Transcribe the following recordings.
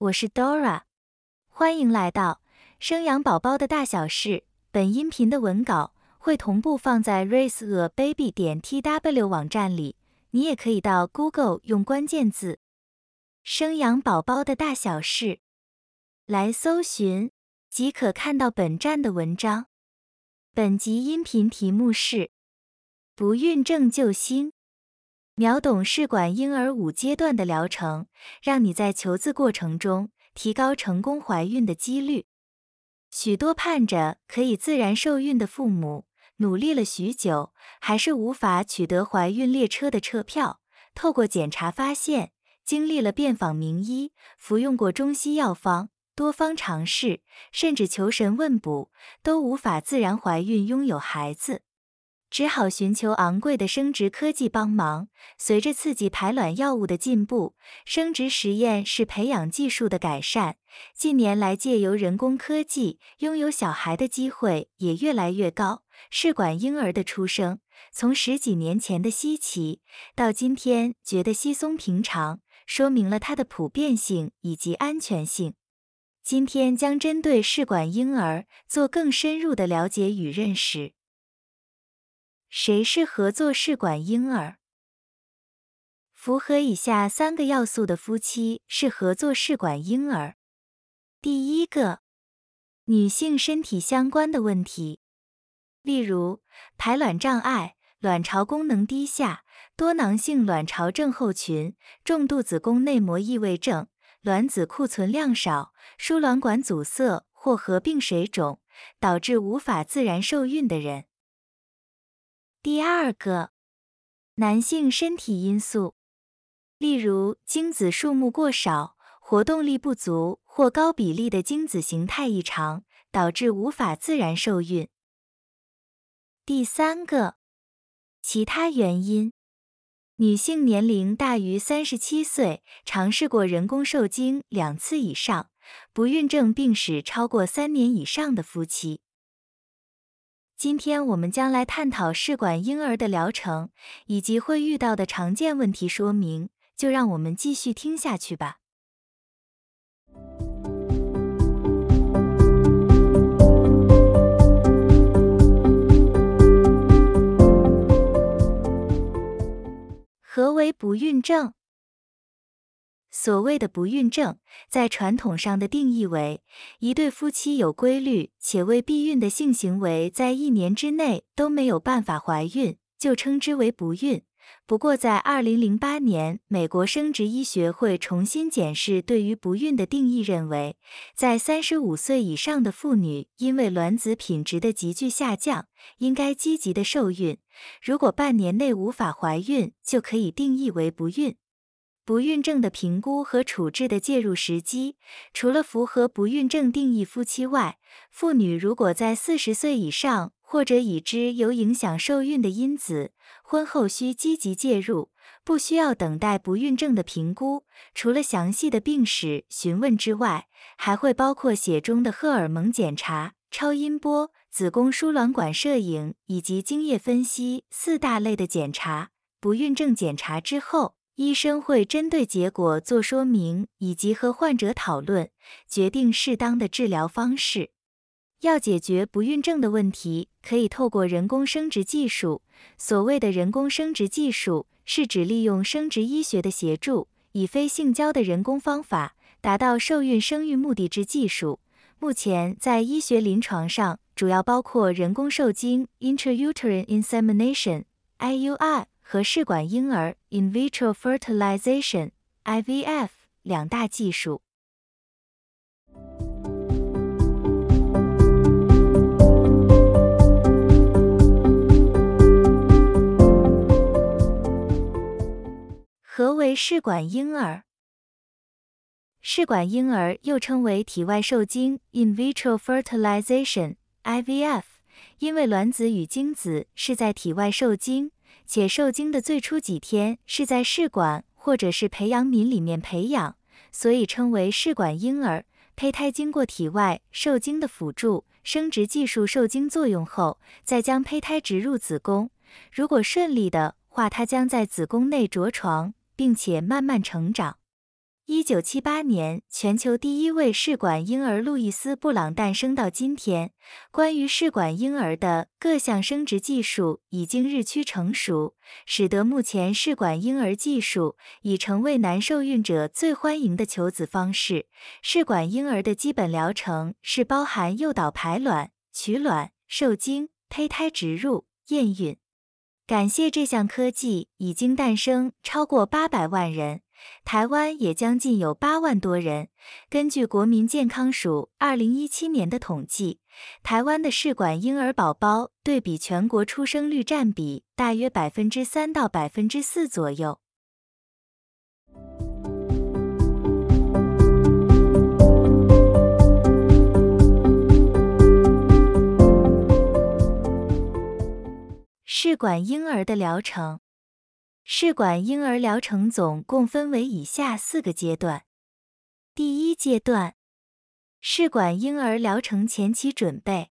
我是 Dora，欢迎来到生养宝宝的大小事。本音频的文稿会同步放在 raiseababy 点 tw 网站里，你也可以到 Google 用关键字“生养宝宝的大小事”来搜寻，即可看到本站的文章。本集音频题目是“不孕症救星”。秒懂试管婴儿五阶段的疗程，让你在求子过程中提高成功怀孕的几率。许多盼着可以自然受孕的父母，努力了许久，还是无法取得怀孕列车的车票。透过检查发现，经历了遍访名医，服用过中西药方，多方尝试，甚至求神问卜，都无法自然怀孕拥有孩子。只好寻求昂贵的生殖科技帮忙。随着刺激排卵药物的进步，生殖实验室培养技术的改善，近年来借由人工科技，拥有小孩的机会也越来越高。试管婴儿的出生，从十几年前的稀奇，到今天觉得稀松平常，说明了它的普遍性以及安全性。今天将针对试管婴儿做更深入的了解与认识。谁是合作试管婴儿？符合以下三个要素的夫妻是合作试管婴儿。第一个，女性身体相关的问题，例如排卵障碍、卵巢功能低下、多囊性卵巢症候群、重度子宫内膜异位症、卵子库存量少、输卵管阻塞或合并水肿，导致无法自然受孕的人。第二个，男性身体因素，例如精子数目过少、活动力不足或高比例的精子形态异常，导致无法自然受孕。第三个，其他原因，女性年龄大于三十七岁，尝试过人工受精两次以上，不孕症病史超过三年以上的夫妻。今天我们将来探讨试管婴儿的疗程以及会遇到的常见问题说明，就让我们继续听下去吧。何为不孕症？所谓的不孕症，在传统上的定义为一对夫妻有规律且未避孕的性行为，在一年之内都没有办法怀孕，就称之为不孕。不过，在二零零八年，美国生殖医学会重新检视对于不孕的定义，认为在三十五岁以上的妇女，因为卵子品质的急剧下降，应该积极的受孕。如果半年内无法怀孕，就可以定义为不孕。不孕症的评估和处置的介入时机，除了符合不孕症定义夫妻外，妇女如果在四十岁以上或者已知有影响受孕的因子，婚后需积极介入，不需要等待不孕症的评估。除了详细的病史询问之外，还会包括血中的荷尔蒙检查、超音波、子宫输卵管摄影以及精液分析四大类的检查。不孕症检查之后。医生会针对结果做说明，以及和患者讨论，决定适当的治疗方式。要解决不孕症的问题，可以透过人工生殖技术。所谓的人工生殖技术，是指利用生殖医学的协助，以非性交的人工方法，达到受孕生育目的之技术。目前在医学临床上，主要包括人工受精 （intrauterine insemination，IUI）。和试管婴儿 （in vitro fertilization，IVF） 两大技术。何为试管婴儿？试管婴儿又称为体外受精 （in vitro fertilization，IVF），因为卵子与精子是在体外受精。且受精的最初几天是在试管或者是培养皿里面培养，所以称为试管婴儿。胚胎经过体外受精的辅助生殖技术受精作用后，再将胚胎植入子宫。如果顺利的话，它将在子宫内着床，并且慢慢成长。一九七八年，全球第一位试管婴儿路易斯·布朗诞生到今天。关于试管婴儿的各项生殖技术已经日趋成熟，使得目前试管婴儿技术已成为男受孕者最欢迎的求子方式。试管婴儿的基本疗程是包含诱导排卵、取卵、受精、胚胎植入、验孕。感谢这项科技，已经诞生超过八百万人。台湾也将近有八万多人。根据国民健康署二零一七年的统计，台湾的试管婴儿宝宝对比全国出生率占比大约百分之三到百分之四左右。试管婴儿的疗程。试管婴儿疗程总共分为以下四个阶段。第一阶段，试管婴儿疗程前期准备，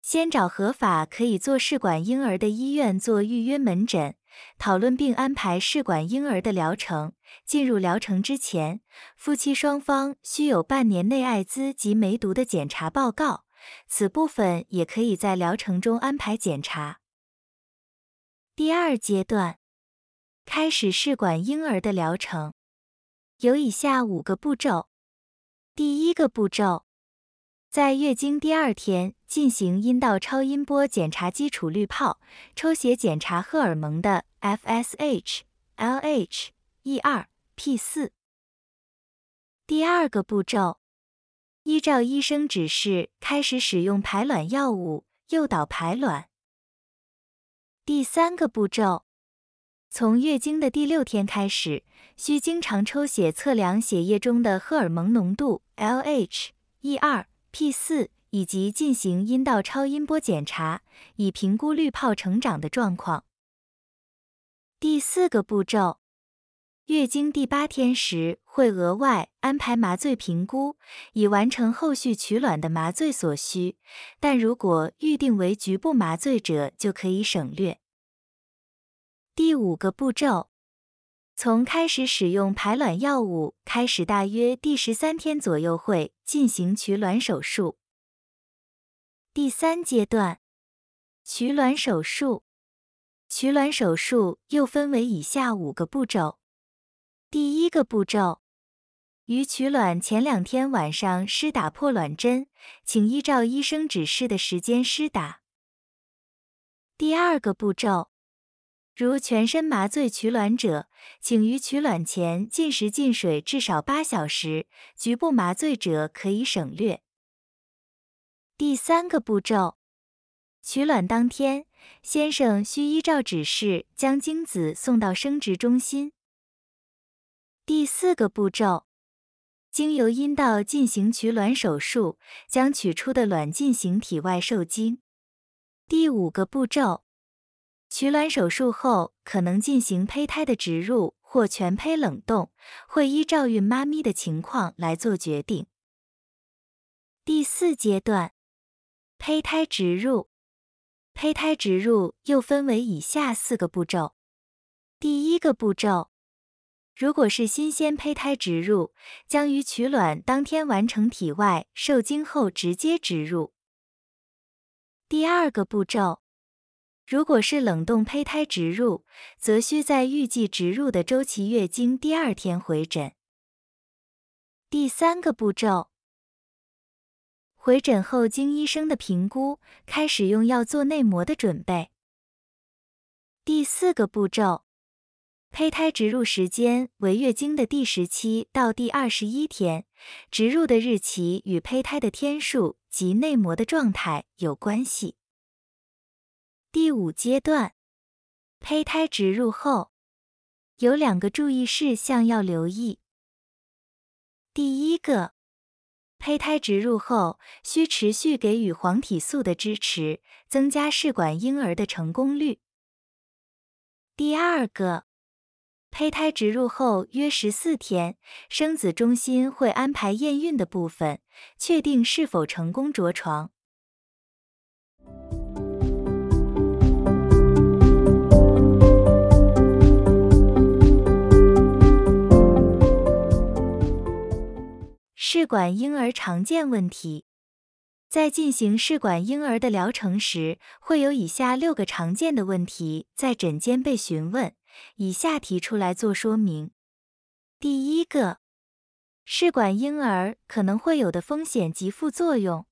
先找合法可以做试管婴儿的医院做预约门诊，讨论并安排试管婴儿的疗程。进入疗程之前，夫妻双方需有半年内艾滋及梅毒的检查报告，此部分也可以在疗程中安排检查。第二阶段。开始试管婴儿的疗程，有以下五个步骤。第一个步骤，在月经第二天进行阴道超音波检查基础滤泡、抽血检查荷尔蒙的 FSH、LH、E2、P4。第二个步骤，依照医生指示开始使用排卵药物诱导排卵。第三个步骤。从月经的第六天开始，需经常抽血测量血液中的荷尔蒙浓度 （LH、E2、P4） 以及进行阴道超音波检查，以评估滤泡成长的状况。第四个步骤，月经第八天时会额外安排麻醉评估，以完成后续取卵的麻醉所需，但如果预定为局部麻醉者，就可以省略。第五个步骤，从开始使用排卵药物开始，大约第十三天左右会进行取卵手术。第三阶段，取卵手术。取卵手术又分为以下五个步骤。第一个步骤，于取卵前两天晚上施打破卵针，请依照医生指示的时间施打。第二个步骤。如全身麻醉取卵者，请于取卵前禁食禁水至少八小时；局部麻醉者可以省略。第三个步骤，取卵当天，先生需依照指示将精子送到生殖中心。第四个步骤，经由阴道进行取卵手术，将取出的卵进行体外受精。第五个步骤。取卵手术后可能进行胚胎的植入或全胚冷冻，会依照孕妈咪的情况来做决定。第四阶段，胚胎植入。胚胎植入又分为以下四个步骤。第一个步骤，如果是新鲜胚胎植入，将于取卵当天完成体外受精后直接植入。第二个步骤。如果是冷冻胚胎植入，则需在预计植入的周期月经第二天回诊。第三个步骤，回诊后经医生的评估，开始用药做内膜的准备。第四个步骤，胚胎植入时间为月经的第十七到第二十一天，植入的日期与胚胎的天数及内膜的状态有关系。第五阶段，胚胎植入后有两个注意事项要留意。第一个，胚胎植入后需持续给予黄体素的支持，增加试管婴儿的成功率。第二个，胚胎植入后约十四天，生子中心会安排验孕的部分，确定是否成功着床。试管婴儿常见问题。在进行试管婴儿的疗程时，会有以下六个常见的问题在诊间被询问，以下提出来做说明。第一个，试管婴儿可能会有的风险及副作用。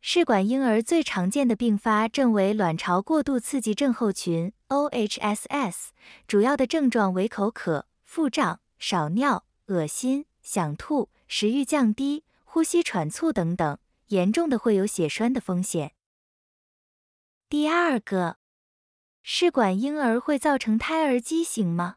试管婴儿最常见的并发症为卵巢过度刺激症候群 （OHSS），主要的症状为口渴、腹胀、少尿、恶心、想吐、食欲降低、呼吸喘促等等。严重的会有血栓的风险。第二个，试管婴儿会造成胎儿畸形吗？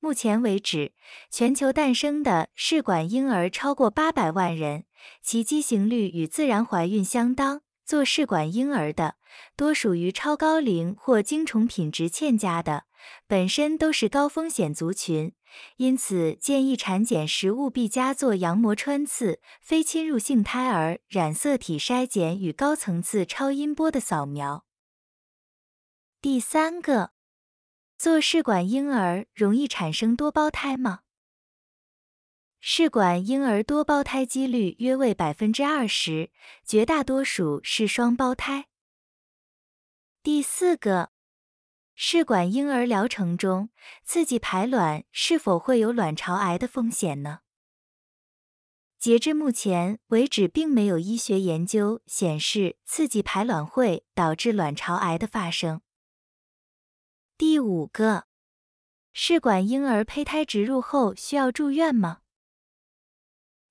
目前为止，全球诞生的试管婴儿超过八百万人，其畸形率与自然怀孕相当。做试管婴儿的多属于超高龄或精虫品质欠佳的。本身都是高风险族群，因此建议产检时务必加做羊膜穿刺、非侵入性胎儿染色体筛检与高层次超音波的扫描。第三个，做试管婴儿容易产生多胞胎吗？试管婴儿多胞胎几率约为百分之二十，绝大多数是双胞胎。第四个。试管婴儿疗程中，刺激排卵是否会有卵巢癌的风险呢？截至目前为止，并没有医学研究显示刺激排卵会导致卵巢癌的发生。第五个，试管婴儿胚胎植入后需要住院吗？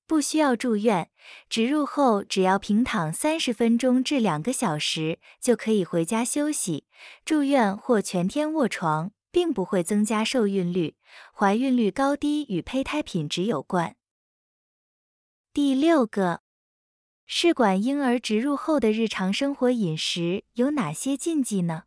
不需要住院，植入后只要平躺三十分钟至两个小时就可以回家休息。住院或全天卧床并不会增加受孕率，怀孕率高低与胚胎品质有关。第六个，试管婴儿植入后的日常生活饮食有哪些禁忌呢？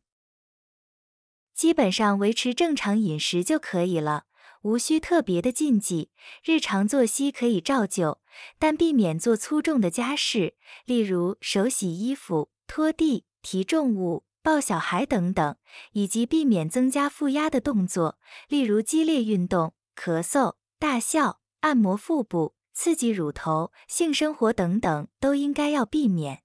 基本上维持正常饮食就可以了。无需特别的禁忌，日常作息可以照旧，但避免做粗重的家事，例如手洗衣服、拖地、提重物、抱小孩等等，以及避免增加负压的动作，例如激烈运动、咳嗽、大笑、按摩腹部、刺激乳头、性生活等等，都应该要避免。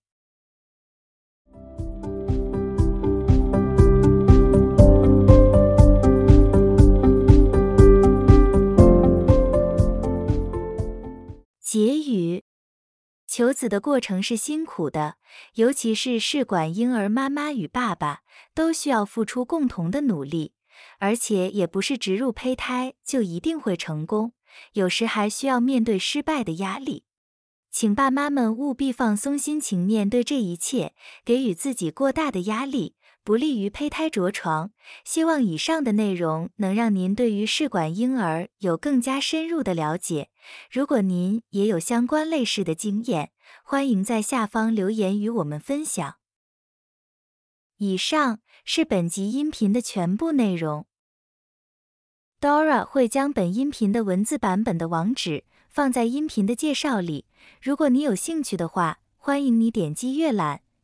结语：求子的过程是辛苦的，尤其是试管婴儿妈妈与爸爸都需要付出共同的努力，而且也不是植入胚胎就一定会成功，有时还需要面对失败的压力。请爸妈们务必放松心情面对这一切，给予自己过大的压力。不利于胚胎着床。希望以上的内容能让您对于试管婴儿有更加深入的了解。如果您也有相关类似的经验，欢迎在下方留言与我们分享。以上是本集音频的全部内容。Dora 会将本音频的文字版本的网址放在音频的介绍里。如果你有兴趣的话，欢迎你点击阅览。